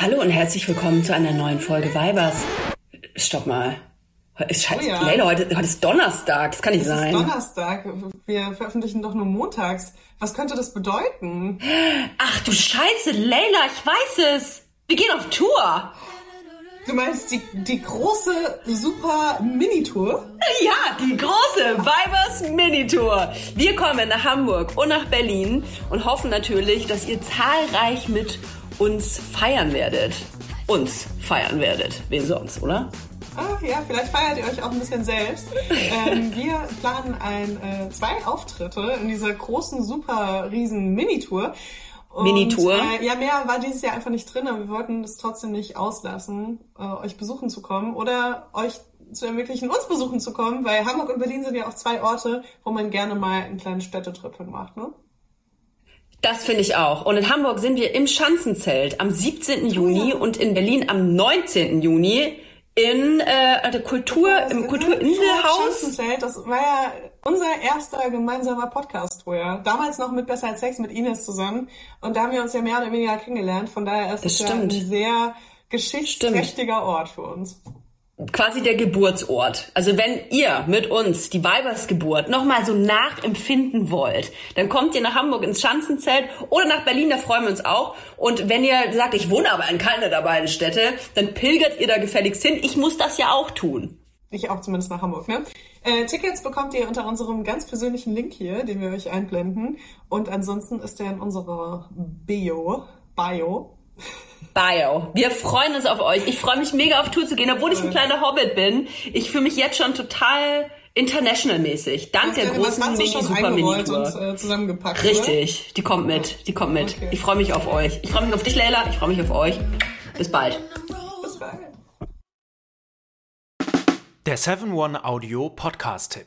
Hallo und herzlich willkommen zu einer neuen Folge Weibers. Stopp mal. Ist scheiße. Oh ja. Leila, heute, heute ist Donnerstag. Das kann nicht Es sein. ist Donnerstag. Wir veröffentlichen doch nur montags. Was könnte das bedeuten? Ach du Scheiße, Leila, ich weiß es. Wir gehen auf Tour. Du meinst die, die große, super Mini-Tour? Ja, die große Weibers Mini-Tour. Wir kommen nach Hamburg und nach Berlin und hoffen natürlich, dass ihr zahlreich mit uns feiern werdet. Uns feiern werdet. Wen sonst, oder? Ah, ja, vielleicht feiert ihr euch auch ein bisschen selbst. ähm, wir planen ein, äh, zwei Auftritte in dieser großen, super, riesen Mini-Tour. Und, Mini-Tour? Äh, ja, mehr war dieses Jahr einfach nicht drin, aber wir wollten es trotzdem nicht auslassen, äh, euch besuchen zu kommen oder euch zu ermöglichen, uns besuchen zu kommen, weil Hamburg und Berlin sind ja auch zwei Orte, wo man gerne mal einen kleinen Städtetrip macht, ne? Das finde ich auch. Und in Hamburg sind wir im Schanzenzelt am 17. Juni und in Berlin am 19. Juni in äh, der Kultur, im Kulturinselhaus. Schanzenzelt, das war ja unser erster gemeinsamer Podcast vorher. Damals noch mit Besser als Sex mit Ines zusammen. Und da haben wir uns ja mehr oder weniger kennengelernt. Von daher ist Das es ja ein sehr geschichtsträchtiger Ort für uns. Quasi der Geburtsort. Also wenn ihr mit uns die Weibersgeburt nochmal so nachempfinden wollt, dann kommt ihr nach Hamburg ins Schanzenzelt oder nach Berlin, da freuen wir uns auch. Und wenn ihr sagt, ich wohne aber in keiner der beiden Städte, dann pilgert ihr da gefälligst hin. Ich muss das ja auch tun. Ich auch zumindest nach Hamburg, ne? Äh, Tickets bekommt ihr unter unserem ganz persönlichen Link hier, den wir euch einblenden. Und ansonsten ist der in unserer Bio. Bio. Bio. Wir freuen uns auf euch. Ich freue mich mega auf Tour zu gehen, obwohl ich ein kleiner Hobbit bin. Ich fühle mich jetzt schon total international-mäßig. Dank der großen hast du schon eingerollt und Mini-Super. äh, zusammengepackt, oder? Richtig, die kommt mit, die kommt mit. Okay. Ich freue mich auf euch. Ich freue mich auf dich, Leila. Ich freue mich auf euch. Bis bald. Bis bald. Der 7-One Audio Podcast-Tipp.